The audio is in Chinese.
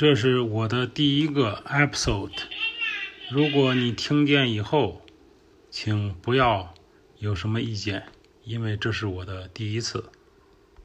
这是我的第一个 episode 如果你听见以后请不要有什么意见因为这是我的第一次。